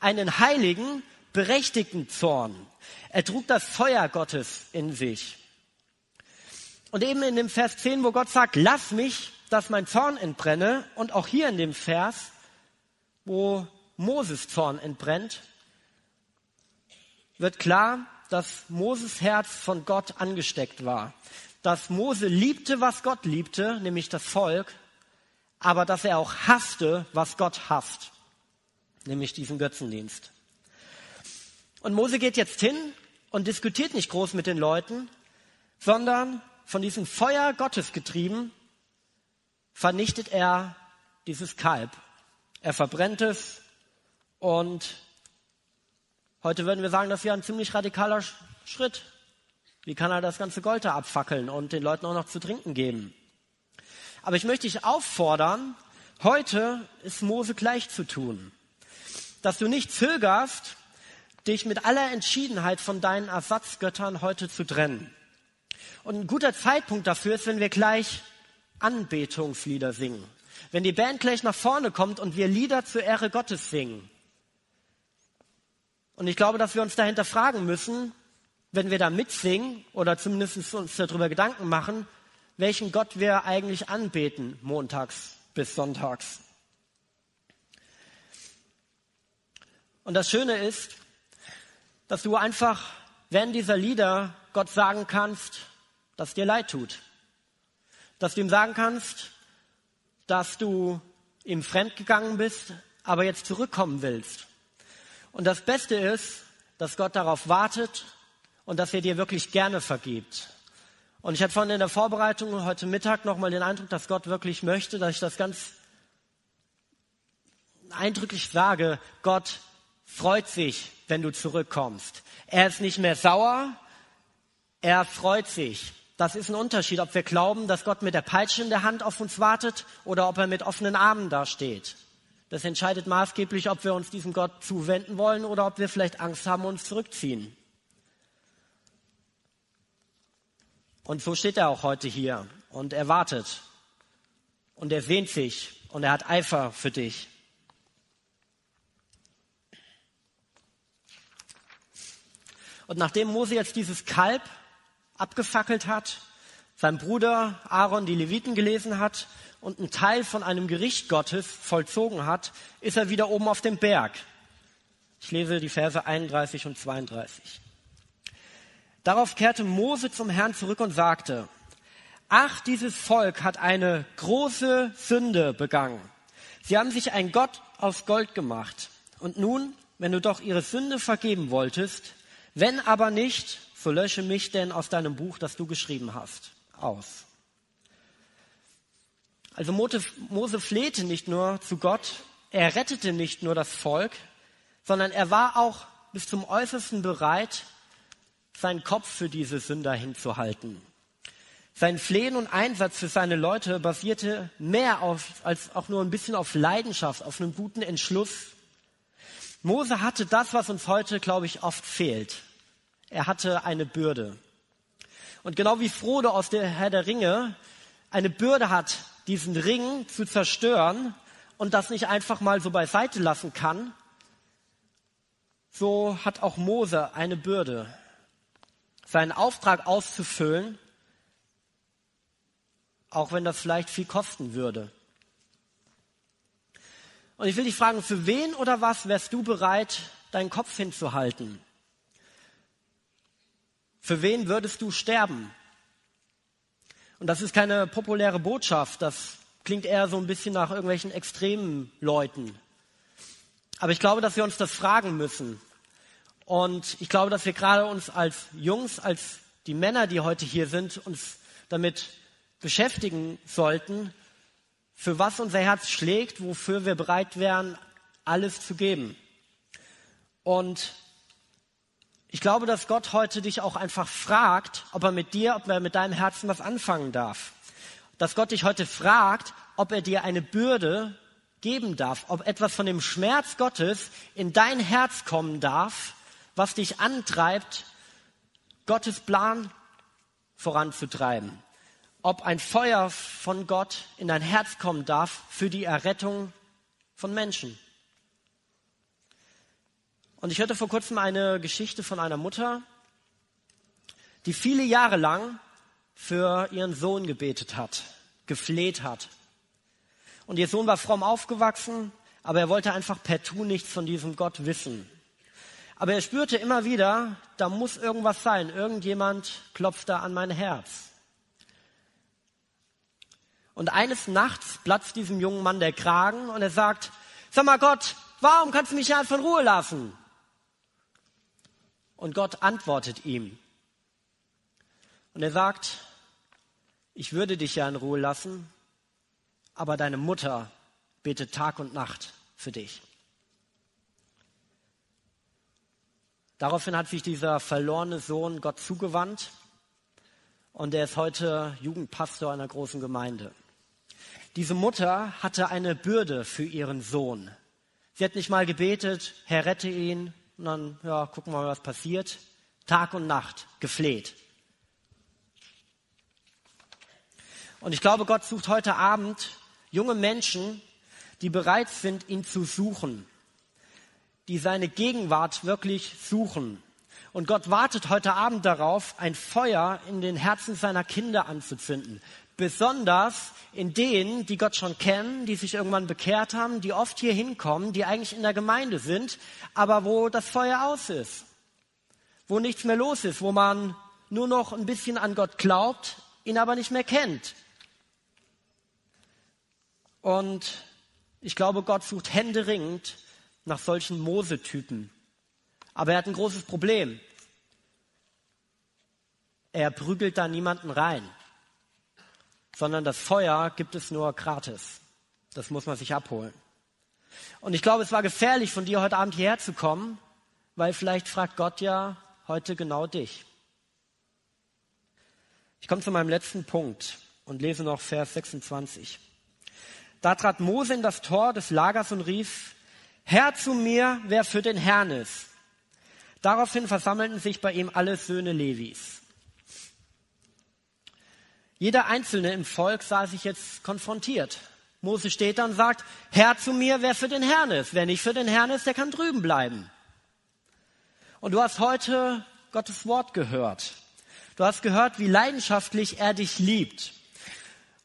Einen heiligen, berechtigten Zorn. Er trug das Feuer Gottes in sich. Und eben in dem Vers 10, wo Gott sagt, lass mich, dass mein Zorn entbrenne, und auch hier in dem Vers, wo Moses Zorn entbrennt, wird klar, dass Moses Herz von Gott angesteckt war. Dass Mose liebte, was Gott liebte, nämlich das Volk, aber dass er auch hasste, was Gott hasst, nämlich diesen Götzendienst. Und Mose geht jetzt hin und diskutiert nicht groß mit den Leuten, sondern von diesem Feuer Gottes getrieben, vernichtet er dieses Kalb. Er verbrennt es und heute würden wir sagen, das ja ein ziemlich radikaler Schritt. Wie kann er das ganze Gold da abfackeln und den Leuten auch noch zu trinken geben? Aber ich möchte dich auffordern, heute ist Mose gleich zu tun. Dass du nicht zögerst, dich mit aller Entschiedenheit von deinen Ersatzgöttern heute zu trennen. Und ein guter Zeitpunkt dafür ist, wenn wir gleich Anbetungslieder singen. Wenn die Band gleich nach vorne kommt und wir Lieder zur Ehre Gottes singen. Und ich glaube, dass wir uns dahinter fragen müssen, wenn wir da mitsingen oder zumindest uns darüber Gedanken machen, welchen Gott wir eigentlich anbeten, montags bis sonntags. Und das Schöne ist, dass du einfach während dieser Lieder Gott sagen kannst, dass dir leid tut. Dass du ihm sagen kannst, dass du ihm fremdgegangen bist, aber jetzt zurückkommen willst. Und das Beste ist, dass Gott darauf wartet und dass er dir wirklich gerne vergibt. Und ich hatte vorhin in der Vorbereitung heute Mittag nochmal den Eindruck, dass Gott wirklich möchte, dass ich das ganz eindrücklich sage. Gott freut sich, wenn du zurückkommst. Er ist nicht mehr sauer, er freut sich. Das ist ein Unterschied, ob wir glauben, dass Gott mit der Peitsche in der Hand auf uns wartet oder ob er mit offenen Armen dasteht. Das entscheidet maßgeblich, ob wir uns diesem Gott zuwenden wollen oder ob wir vielleicht Angst haben und uns zurückziehen. Und so steht er auch heute hier und er wartet und er sehnt sich und er hat Eifer für dich. Und nachdem Mose jetzt dieses Kalb abgefackelt hat, sein Bruder Aaron die Leviten gelesen hat und einen Teil von einem Gericht Gottes vollzogen hat, ist er wieder oben auf dem Berg. Ich lese die Verse 31 und 32. Darauf kehrte Mose zum Herrn zurück und sagte, Ach, dieses Volk hat eine große Sünde begangen. Sie haben sich ein Gott aus Gold gemacht. Und nun, wenn du doch ihre Sünde vergeben wolltest, wenn aber nicht, so lösche mich denn aus deinem Buch, das du geschrieben hast, aus. Also Mose flehte nicht nur zu Gott, er rettete nicht nur das Volk, sondern er war auch bis zum Äußersten bereit, seinen Kopf für diese Sünder hinzuhalten. Sein Flehen und Einsatz für seine Leute basierte mehr auf, als auch nur ein bisschen auf Leidenschaft, auf einem guten Entschluss. Mose hatte das, was uns heute, glaube ich, oft fehlt. Er hatte eine Bürde. Und genau wie Frodo aus der Herr der Ringe eine Bürde hat, diesen Ring zu zerstören und das nicht einfach mal so beiseite lassen kann, so hat auch Mose eine Bürde, seinen Auftrag auszufüllen, auch wenn das vielleicht viel kosten würde. Und ich will dich fragen, für wen oder was wärst du bereit, deinen Kopf hinzuhalten? Für wen würdest du sterben? Und das ist keine populäre Botschaft, das klingt eher so ein bisschen nach irgendwelchen extremen Leuten. Aber ich glaube, dass wir uns das fragen müssen. Und ich glaube, dass wir gerade uns als Jungs, als die Männer, die heute hier sind, uns damit beschäftigen sollten, für was unser Herz schlägt, wofür wir bereit wären, alles zu geben. Und ich glaube, dass Gott heute dich auch einfach fragt, ob er mit dir, ob er mit deinem Herzen was anfangen darf. dass Gott dich heute fragt, ob er dir eine Bürde geben darf, ob etwas von dem Schmerz Gottes in dein Herz kommen darf, was dich antreibt, Gottes Plan voranzutreiben. Ob ein Feuer von Gott in dein Herz kommen darf für die Errettung von Menschen. Und ich hörte vor kurzem eine Geschichte von einer Mutter, die viele Jahre lang für ihren Sohn gebetet hat, gefleht hat. Und ihr Sohn war fromm aufgewachsen, aber er wollte einfach per Tu nichts von diesem Gott wissen. Aber er spürte immer wieder, da muss irgendwas sein, irgendjemand klopft da an mein Herz. Und eines Nachts platzt diesem jungen Mann der Kragen und er sagt, sag mal Gott, warum kannst du mich ja von Ruhe lassen? Und Gott antwortet ihm. Und er sagt, ich würde dich ja in Ruhe lassen, aber deine Mutter betet Tag und Nacht für dich. Daraufhin hat sich dieser verlorene Sohn Gott zugewandt und er ist heute Jugendpastor einer großen Gemeinde. Diese Mutter hatte eine Bürde für ihren Sohn. Sie hat nicht mal gebetet, Herr, rette ihn, und dann, ja, gucken wir mal, was passiert. Tag und Nacht gefleht. Und ich glaube, Gott sucht heute Abend junge Menschen, die bereit sind, ihn zu suchen, die seine Gegenwart wirklich suchen. Und Gott wartet heute Abend darauf, ein Feuer in den Herzen seiner Kinder anzuzünden. Besonders in denen, die Gott schon kennen, die sich irgendwann bekehrt haben, die oft hier hinkommen, die eigentlich in der Gemeinde sind, aber wo das Feuer aus ist, wo nichts mehr los ist, wo man nur noch ein bisschen an Gott glaubt, ihn aber nicht mehr kennt. Und ich glaube, Gott sucht händeringend nach solchen Mosetypen. Aber er hat ein großes Problem. Er prügelt da niemanden rein sondern das Feuer gibt es nur gratis. Das muss man sich abholen. Und ich glaube, es war gefährlich, von dir heute Abend hierher zu kommen, weil vielleicht fragt Gott ja heute genau dich. Ich komme zu meinem letzten Punkt und lese noch Vers 26. Da trat Mose in das Tor des Lagers und rief, Herr zu mir, wer für den Herrn ist. Daraufhin versammelten sich bei ihm alle Söhne Levis. Jeder Einzelne im Volk sah sich jetzt konfrontiert. Mose steht da und sagt, Herr zu mir, wer für den Herrn ist. Wer nicht für den Herrn ist, der kann drüben bleiben. Und du hast heute Gottes Wort gehört. Du hast gehört, wie leidenschaftlich er dich liebt.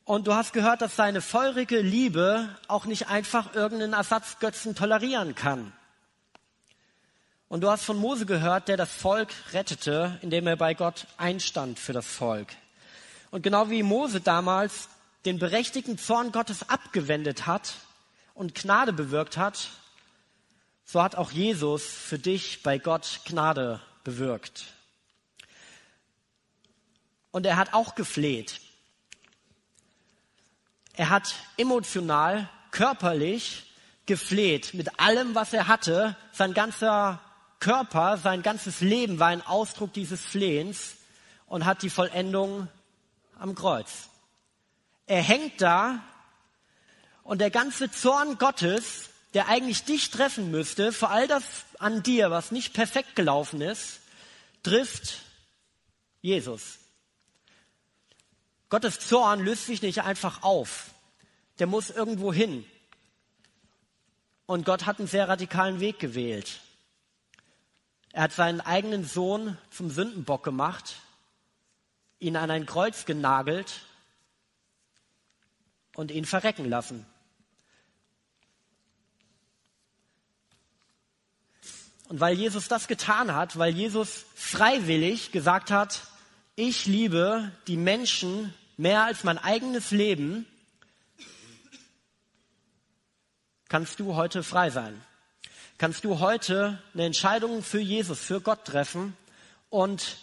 Und du hast gehört, dass seine feurige Liebe auch nicht einfach irgendeinen Ersatzgötzen tolerieren kann. Und du hast von Mose gehört, der das Volk rettete, indem er bei Gott einstand für das Volk. Und genau wie Mose damals den berechtigten Zorn Gottes abgewendet hat und Gnade bewirkt hat, so hat auch Jesus für dich bei Gott Gnade bewirkt. Und er hat auch gefleht. Er hat emotional, körperlich gefleht mit allem, was er hatte. Sein ganzer Körper, sein ganzes Leben war ein Ausdruck dieses Flehens und hat die Vollendung am Kreuz. Er hängt da und der ganze Zorn Gottes, der eigentlich dich treffen müsste, für all das an dir, was nicht perfekt gelaufen ist, trifft Jesus. Gottes Zorn löst sich nicht einfach auf. Der muss irgendwo hin. Und Gott hat einen sehr radikalen Weg gewählt. Er hat seinen eigenen Sohn zum Sündenbock gemacht ihn an ein Kreuz genagelt und ihn verrecken lassen. Und weil Jesus das getan hat, weil Jesus freiwillig gesagt hat, ich liebe die Menschen mehr als mein eigenes Leben, kannst du heute frei sein. Kannst du heute eine Entscheidung für Jesus, für Gott treffen und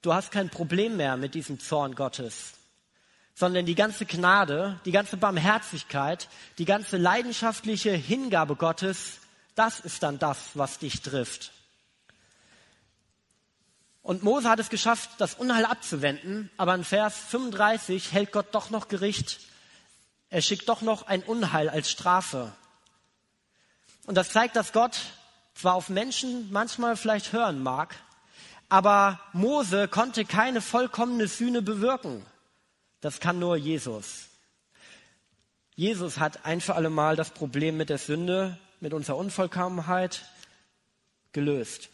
Du hast kein Problem mehr mit diesem Zorn Gottes, sondern die ganze Gnade, die ganze Barmherzigkeit, die ganze leidenschaftliche Hingabe Gottes, das ist dann das, was dich trifft. Und Mose hat es geschafft, das Unheil abzuwenden, aber in Vers 35 hält Gott doch noch Gericht. Er schickt doch noch ein Unheil als Strafe. Und das zeigt, dass Gott zwar auf Menschen manchmal vielleicht hören mag, aber Mose konnte keine vollkommene Sühne bewirken. Das kann nur Jesus. Jesus hat ein für alle Mal das Problem mit der Sünde, mit unserer Unvollkommenheit gelöst.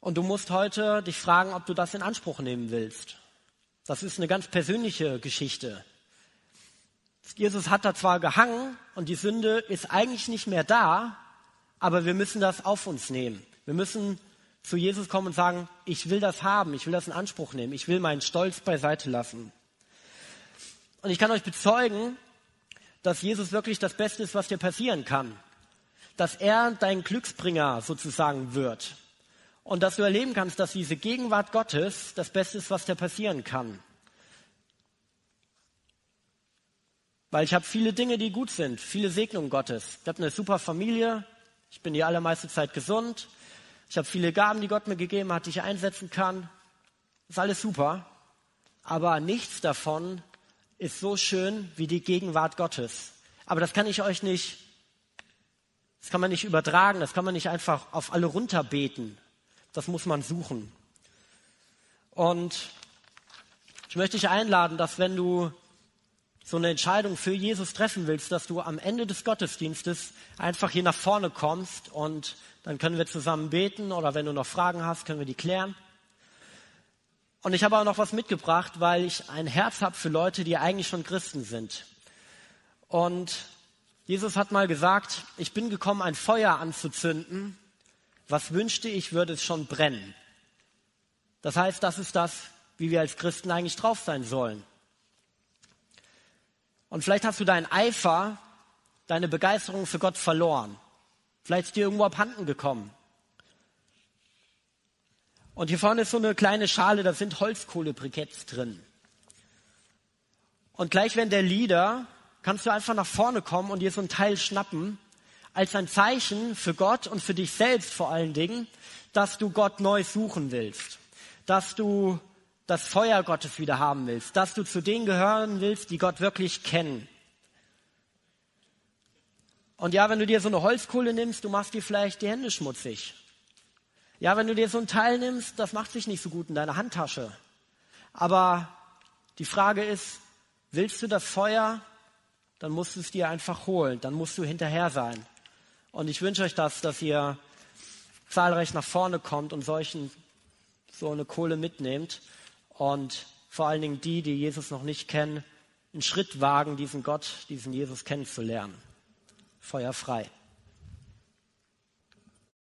Und du musst heute dich fragen, ob du das in Anspruch nehmen willst. Das ist eine ganz persönliche Geschichte. Jesus hat da zwar gehangen und die Sünde ist eigentlich nicht mehr da, aber wir müssen das auf uns nehmen. Wir müssen zu Jesus kommen und sagen, ich will das haben, ich will das in Anspruch nehmen, ich will meinen Stolz beiseite lassen. Und ich kann euch bezeugen, dass Jesus wirklich das Beste ist, was dir passieren kann. Dass er dein Glücksbringer sozusagen wird. Und dass du erleben kannst, dass diese Gegenwart Gottes das Beste ist, was dir passieren kann. Weil ich habe viele Dinge, die gut sind, viele Segnungen Gottes. Ich habe eine super Familie, ich bin die allermeiste Zeit gesund, ich habe viele Gaben, die Gott mir gegeben hat, die ich einsetzen kann. Ist alles super. Aber nichts davon ist so schön wie die Gegenwart Gottes. Aber das kann ich euch nicht, das kann man nicht übertragen, das kann man nicht einfach auf alle runterbeten. Das muss man suchen. Und ich möchte dich einladen, dass wenn du so eine Entscheidung für Jesus treffen willst, dass du am Ende des Gottesdienstes einfach hier nach vorne kommst und dann können wir zusammen beten oder wenn du noch Fragen hast, können wir die klären. Und ich habe auch noch was mitgebracht, weil ich ein Herz habe für Leute, die eigentlich schon Christen sind. Und Jesus hat mal gesagt, ich bin gekommen, ein Feuer anzuzünden. Was wünschte ich, würde es schon brennen. Das heißt, das ist das, wie wir als Christen eigentlich drauf sein sollen. Und vielleicht hast du deinen Eifer, deine Begeisterung für Gott verloren. Vielleicht ist dir irgendwo abhanden gekommen. Und hier vorne ist so eine kleine Schale, da sind Holzkohlebriketts drin. Und gleich wenn der Lieder, kannst du einfach nach vorne kommen und dir so ein Teil schnappen, als ein Zeichen für Gott und für dich selbst vor allen Dingen, dass du Gott neu suchen willst, dass du das Feuer Gottes wieder haben willst, dass du zu denen gehören willst, die Gott wirklich kennen. Und ja, wenn du dir so eine Holzkohle nimmst, du machst dir vielleicht die Hände schmutzig. Ja, wenn du dir so ein Teil nimmst, das macht sich nicht so gut in deiner Handtasche. Aber die Frage ist, willst du das Feuer? Dann musst du es dir einfach holen. Dann musst du hinterher sein. Und ich wünsche euch das, dass ihr zahlreich nach vorne kommt und solchen so eine Kohle mitnehmt und vor allen Dingen die, die Jesus noch nicht kennen, einen Schritt wagen, diesen Gott, diesen Jesus kennenzulernen. Feuer frei.